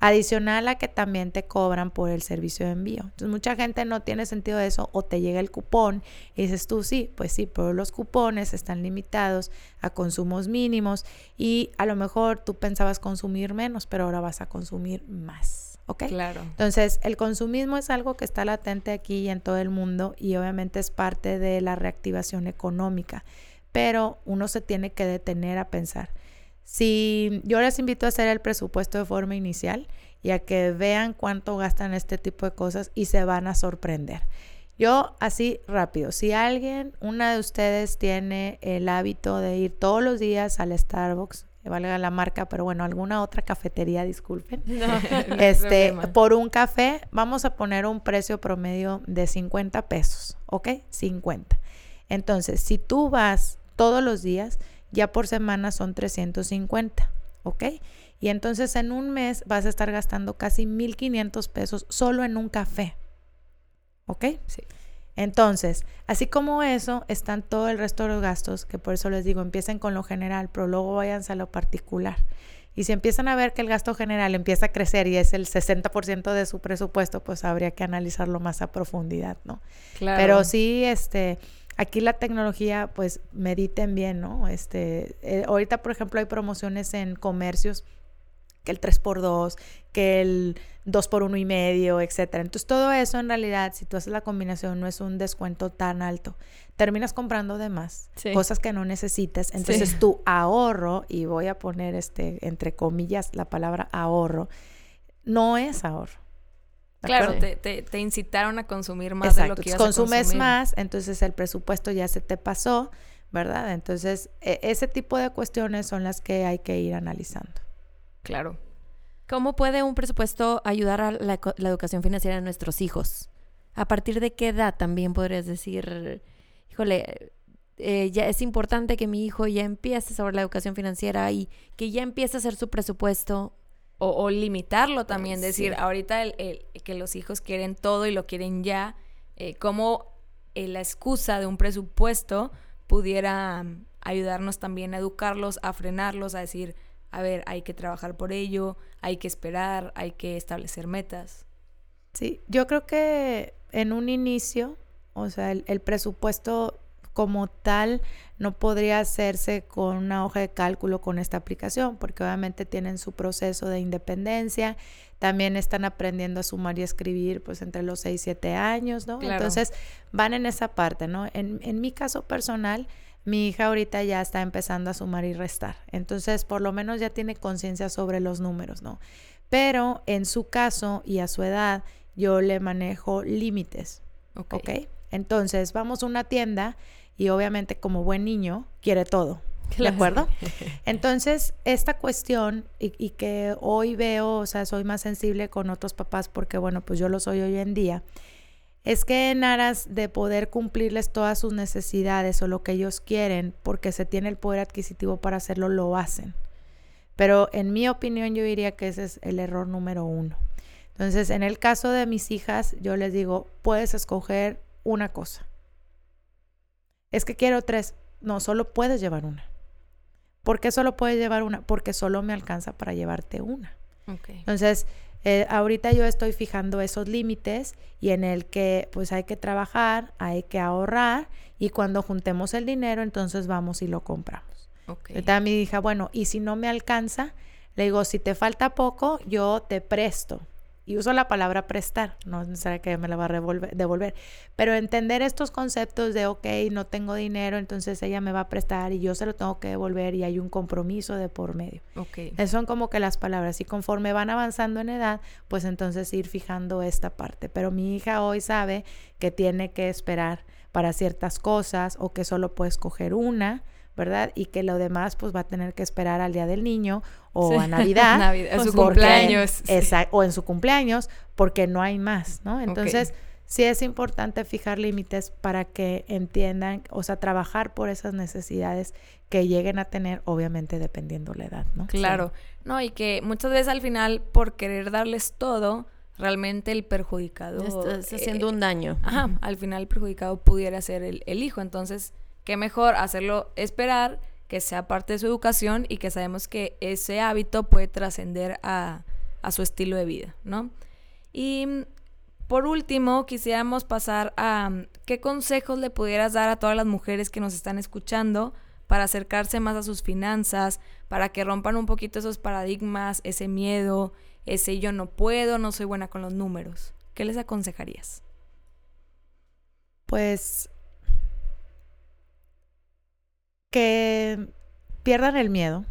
S3: Adicional a que también te cobran por el servicio de envío. Entonces mucha gente no tiene sentido de eso o te llega el cupón y dices tú sí, pues sí, pero los cupones están limitados a consumos mínimos y a lo mejor tú pensabas consumir menos, pero ahora vas a consumir más. ¿Ok?
S2: Claro.
S3: Entonces, el consumismo es algo que está latente aquí y en todo el mundo y obviamente es parte de la reactivación económica, pero uno se tiene que detener a pensar si yo les invito a hacer el presupuesto de forma inicial y a que vean cuánto gastan este tipo de cosas y se van a sorprender. Yo así rápido, si alguien, una de ustedes tiene el hábito de ir todos los días al Starbucks, que valga la marca, pero bueno, alguna otra cafetería, disculpen, este, por un café, vamos a poner un precio promedio de 50 pesos, ¿ok? 50. Entonces, si tú vas todos los días, ya por semana son 350, ¿ok? Y entonces en un mes vas a estar gastando casi 1.500 pesos solo en un café, ¿ok?
S2: Sí.
S3: Entonces, así como eso, están todo el resto de los gastos, que por eso les digo, empiecen con lo general, pero luego váyanse a lo particular. Y si empiezan a ver que el gasto general empieza a crecer y es el 60% de su presupuesto, pues habría que analizarlo más a profundidad, ¿no? Claro. Pero sí, este, aquí la tecnología, pues mediten bien, ¿no? Este, eh, ahorita, por ejemplo, hay promociones en comercios que el 3x2, que el 2x1 y medio, etcétera. Entonces, todo eso en realidad, si tú haces la combinación, no es un descuento tan alto. Terminas comprando de más, cosas que no necesitas. Entonces, tu ahorro, y voy a poner este entre comillas la palabra ahorro, no es ahorro.
S2: Claro, te, te, incitaron a consumir más de lo que ibas
S3: consumes más, entonces el presupuesto ya se te pasó, ¿verdad? Entonces, e, ese tipo de cuestiones son las que hay que ir analizando.
S2: Claro.
S1: ¿Cómo puede un presupuesto ayudar a la, educación financiera de nuestros hijos? ¿A partir de qué edad también podrías decir, híjole, eh, ya es importante que mi hijo ya empiece sobre la educación financiera y que ya empiece a hacer su presupuesto?
S2: O, limitarlo también, decir, ahorita que los hijos quieren todo y lo quieren ya, eh, ¿cómo eh, la excusa de un presupuesto pudiera mm, ayudarnos también a educarlos, a frenarlos, a decir, a ver, hay que trabajar por ello, hay que esperar, hay que establecer metas.
S3: Sí, yo creo que en un inicio, o sea, el, presupuesto como tal no podría hacerse con una hoja de cálculo con esta aplicación, porque obviamente tienen su proceso de independencia, también están aprendiendo a sumar y escribir pues entre los 6 y 7 años, ¿no? Entonces van en esa parte, ¿no? En, en mi caso personal, mi hija ahorita ya está empezando a sumar y restar. Entonces, por lo menos ya tiene conciencia sobre los números, ¿no? Pero en su caso y a su edad, yo le manejo límites. Ok. Entonces, vamos a una tienda y obviamente como buen niño quiere todo. ¿De acuerdo? Entonces, esta cuestión y, y, que hoy veo, o sea, soy más sensible con otros papás porque, bueno, pues yo lo soy hoy en día es que en aras de poder cumplirles todas sus necesidades o lo que ellos quieren, porque se tiene el poder adquisitivo para hacerlo, lo hacen. Pero en mi opinión yo diría que ese es el error número uno. Entonces, en el caso de mis hijas, yo les digo, puedes escoger una cosa. Es que quiero tres. No, solo puedes llevar una. ¿Por qué solo puedes llevar una? Porque solo me alcanza para llevarte una. Entonces, eh, ahorita yo estoy fijando esos límites y en el que pues hay que trabajar, hay que ahorrar y cuando juntemos el dinero entonces vamos y lo compramos. Okay. Entonces mi hija, bueno, y si no me alcanza, le digo, si te falta poco, yo te presto y uso la palabra prestar, no necesariamente que me la va a devolver, pero entender estos conceptos de, ok, no tengo dinero, entonces ella me va a prestar y yo se lo tengo que devolver y hay un compromiso de por medio. Okay. Esas son como que las palabras y conforme van avanzando en edad, pues entonces ir fijando esta parte. Pero mi hija hoy sabe que tiene que esperar para ciertas cosas o que solo puede escoger una ¿verdad? Y que lo demás pues va a tener que esperar al Día del Niño o a Navidad.
S2: en su cumpleaños.
S3: o en su cumpleaños, porque no hay más, ¿no? Entonces, sí es importante fijar límites para que entiendan, o sea, trabajar por esas necesidades que lleguen a tener, obviamente dependiendo la edad, ¿no?
S2: Claro, no, y que muchas veces al final, por querer darles todo, realmente el perjudicado...
S1: Estás haciendo un daño.
S2: Ajá, al final el perjudicado pudiera ser el, el hijo, entonces qué mejor hacerlo esperar, que sea parte de su educación y que sabemos que ese hábito puede trascender a, su estilo de vida, ¿no? Y mm, por último, quisiéramos pasar a mm, qué consejos le pudieras dar a todas las mujeres que nos están escuchando para acercarse más a sus finanzas, para que rompan un poquito esos paradigmas, ese miedo, ese yo no puedo, no soy buena con los números. ¿Qué les aconsejarías?
S3: Pues que pierdan el miedo,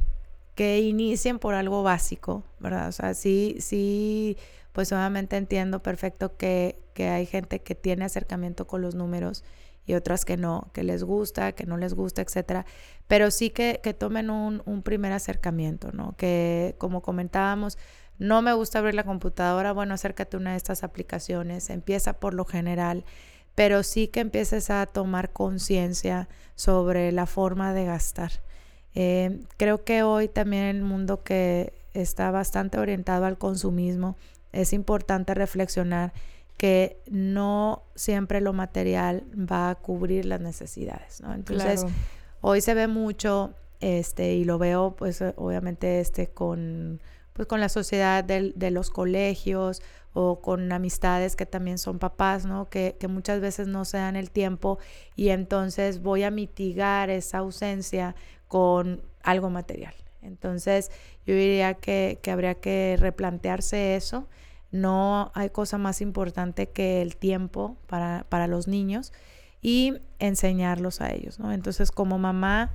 S3: que inicien por algo básico, ¿verdad? O sea, sí, sí, pues obviamente entiendo perfecto que, que hay gente que tiene acercamiento con los números y otras que no, que les gusta, que no les gusta, etcétera. Pero sí que, que tomen un, un, primer acercamiento, ¿no? Que como comentábamos, no me gusta abrir la computadora, bueno, acércate una de estas aplicaciones, empieza por lo general pero sí que empieces a tomar conciencia sobre la forma de gastar. Eh, creo que hoy también en el mundo que está bastante orientado al consumismo, es importante reflexionar que no siempre lo material va a cubrir las necesidades, ¿no? Entonces, hoy se ve mucho, este, y lo veo, pues, obviamente, este, con, pues, con la sociedad de los colegios o con amistades que también son papás, ¿no? Que, que, muchas veces no se dan el tiempo y entonces voy a mitigar esa ausencia con algo material. Entonces yo diría que, que habría que replantearse eso. No hay cosa más importante que el tiempo para, para los niños y enseñarlos a ellos, ¿no? Entonces como mamá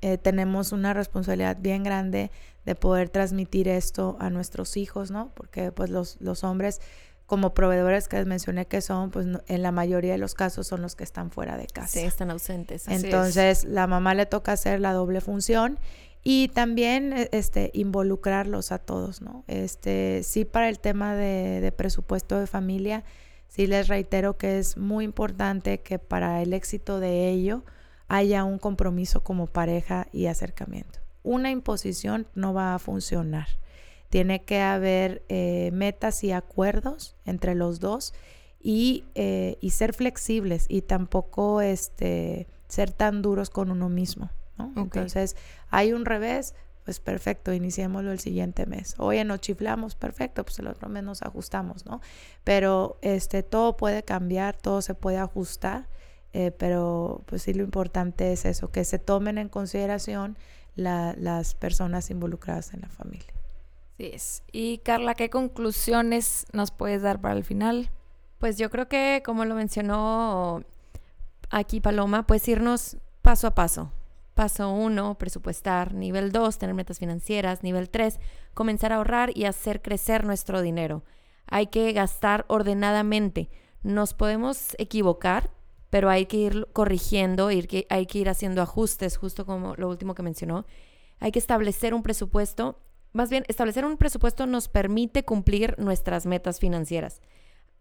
S3: eh, tenemos una responsabilidad bien grande de poder transmitir esto a nuestros hijos, ¿no? Porque pues los, los hombres como proveedores que les mencioné que son, pues en la mayoría de los casos son los que están fuera de casa.
S1: Sí, están ausentes.
S3: Entonces, la mamá le toca hacer la doble función y también e, este involucrarlos a todos, ¿no? Este, sí para el tema de, de presupuesto de familia, sí les reitero que es muy importante que para el éxito de ello, haya un compromiso como pareja y acercamiento. Una imposición no va a funcionar. Tiene que haber eh, metas y acuerdos entre los dos y, eh, y, ser flexibles y tampoco este, ser tan duros con uno mismo. Entonces, hay un revés, pues perfecto, iniciémoslo el siguiente mes. Oye, nos chiflamos, perfecto, pues el otro mes nos ajustamos, ¿no? Pero este, todo puede cambiar, todo se puede ajustar eh, pero pues sí lo importante es eso, que se tomen en consideración las personas involucradas en la familia.
S2: Sí es. Y Carla, ¿qué conclusiones nos puedes dar para el final?
S1: Pues yo creo que, como lo mencionó aquí Paloma, pues irnos paso a paso. Paso uno, presupuestar. Nivel dos, tener metas financieras. Nivel tres, comenzar a ahorrar y hacer crecer nuestro dinero. Hay que gastar ordenadamente. Nos podemos equivocar, pero hay que ir corrigiendo, ir que, hay que ir haciendo ajustes, justo como lo último que mencionó. Hay que establecer un presupuesto. Más bien, establecer un presupuesto nos permite cumplir nuestras metas financieras.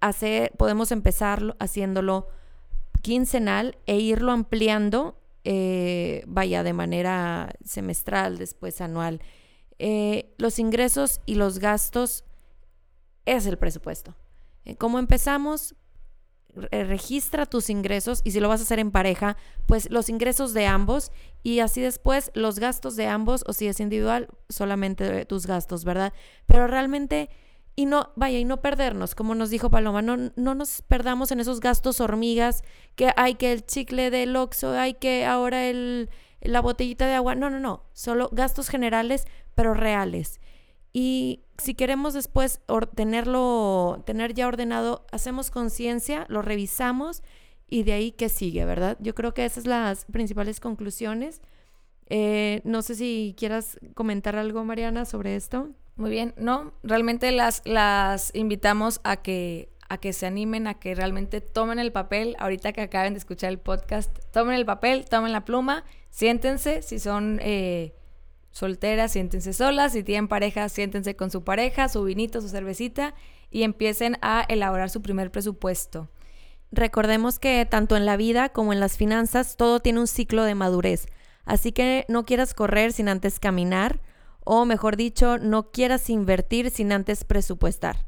S1: Hacer, podemos empezar haciéndolo quincenal e irlo ampliando, eh, vaya, de manera semestral, después anual. Eh, los ingresos y los gastos es el presupuesto. Eh, ¿Cómo empezamos? Registra tus ingresos y si lo vas a hacer en pareja, pues los ingresos de ambos y así después los gastos de ambos o si es individual, solamente tus gastos, ¿verdad? Pero realmente y no, vaya, y no perdernos, como nos dijo Paloma, no, no nos perdamos en esos gastos hormigas, que hay que el chicle del Oxxo, hay que ahora el, la botellita de agua, no, no, no, solo gastos generales, pero reales. Y si queremos después tenerlo, tener ya ordenado, hacemos conciencia, lo revisamos y de ahí qué sigue, ¿verdad? Yo creo que esas son las principales conclusiones. Eh, no sé si quieras comentar algo, Mariana, sobre esto.
S2: Muy bien, no, realmente las, las invitamos a que, a que se animen, a que realmente tomen el papel, ahorita que acaben de escuchar el podcast, tomen el papel, tomen la pluma, siéntense, si son eh, solteras, siéntense solas, si tienen pareja, siéntense con su pareja, su vinito, su cervecita y empiecen a elaborar su primer presupuesto.
S1: Recordemos que tanto en la vida como en las finanzas todo tiene un ciclo de madurez, así que no quieras correr sin antes caminar, o mejor dicho, no quieras invertir sin antes presupuestar.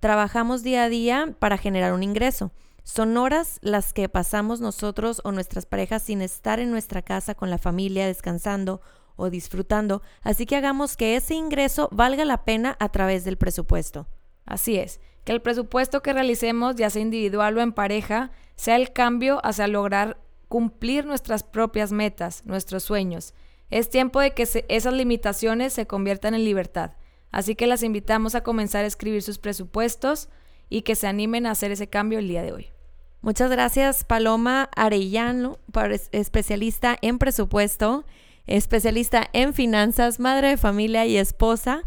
S1: Trabajamos día a día para generar un ingreso. Son horas las que pasamos nosotros o nuestras parejas sin estar en nuestra casa con la familia descansando o disfrutando, así que hagamos que ese ingreso valga la pena a través del presupuesto.
S2: Así es, que el presupuesto que realicemos, ya sea individual o en pareja, sea el cambio hacia lograr cumplir nuestras propias metas, nuestros sueños. Es tiempo de que esas limitaciones se conviertan en libertad. Así que las invitamos a comenzar a escribir sus presupuestos y que se animen a hacer ese cambio el día de hoy.
S1: Muchas gracias Paloma Arellano, especialista en presupuesto especialista en finanzas, madre de familia y esposa.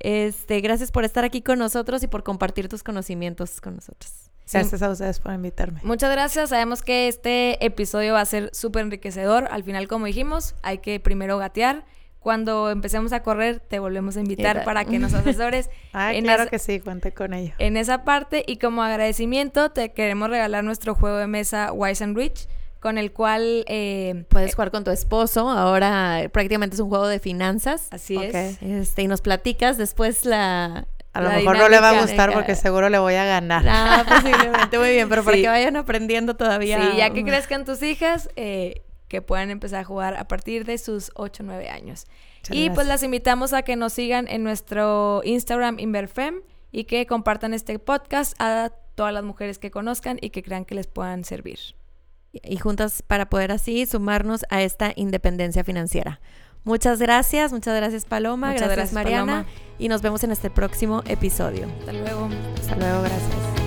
S1: Este, gracias por estar aquí con nosotros y por compartir tus conocimientos con nosotros.
S3: Gracias a ustedes por invitarme.
S2: Muchas gracias. Sabemos que este episodio va a ser súper enriquecedor. Al final, como dijimos, hay que primero gatear. Cuando empecemos a correr, te volvemos a invitar para que nos asesores.
S3: ah, claro que sí, cuente con ello.
S2: En esa parte y como agradecimiento, te queremos regalar nuestro juego de mesa Wise and Rich con el cual
S1: eh, puedes jugar con tu esposo. Ahora prácticamente es un juego de finanzas.
S2: Así es.
S1: Este, y nos platicas después la,
S3: a lo
S2: La
S3: mejor no le va a gustar porque seguro le voy a ganar.
S1: Ah, posiblemente muy bien, pero para
S2: Sí.
S1: que vayan aprendiendo todavía.
S2: Sí, ya que crezcan tus hijas, eh, que puedan empezar a jugar a partir de sus 8 o 9 años.
S3: Muchas
S2: y pues las invitamos a que nos sigan en nuestro Instagram Inverfem y que compartan este podcast a todas las mujeres que conozcan y que crean que les puedan servir.
S1: Y juntas para poder así sumarnos a esta independencia financiera. Muchas gracias, muchas gracias Paloma,
S2: Muchas
S1: gracias,
S2: gracias,
S1: Mariana
S2: Paloma.
S1: y nos vemos en este próximo episodio.
S2: Hasta luego.
S3: Hasta luego, gracias.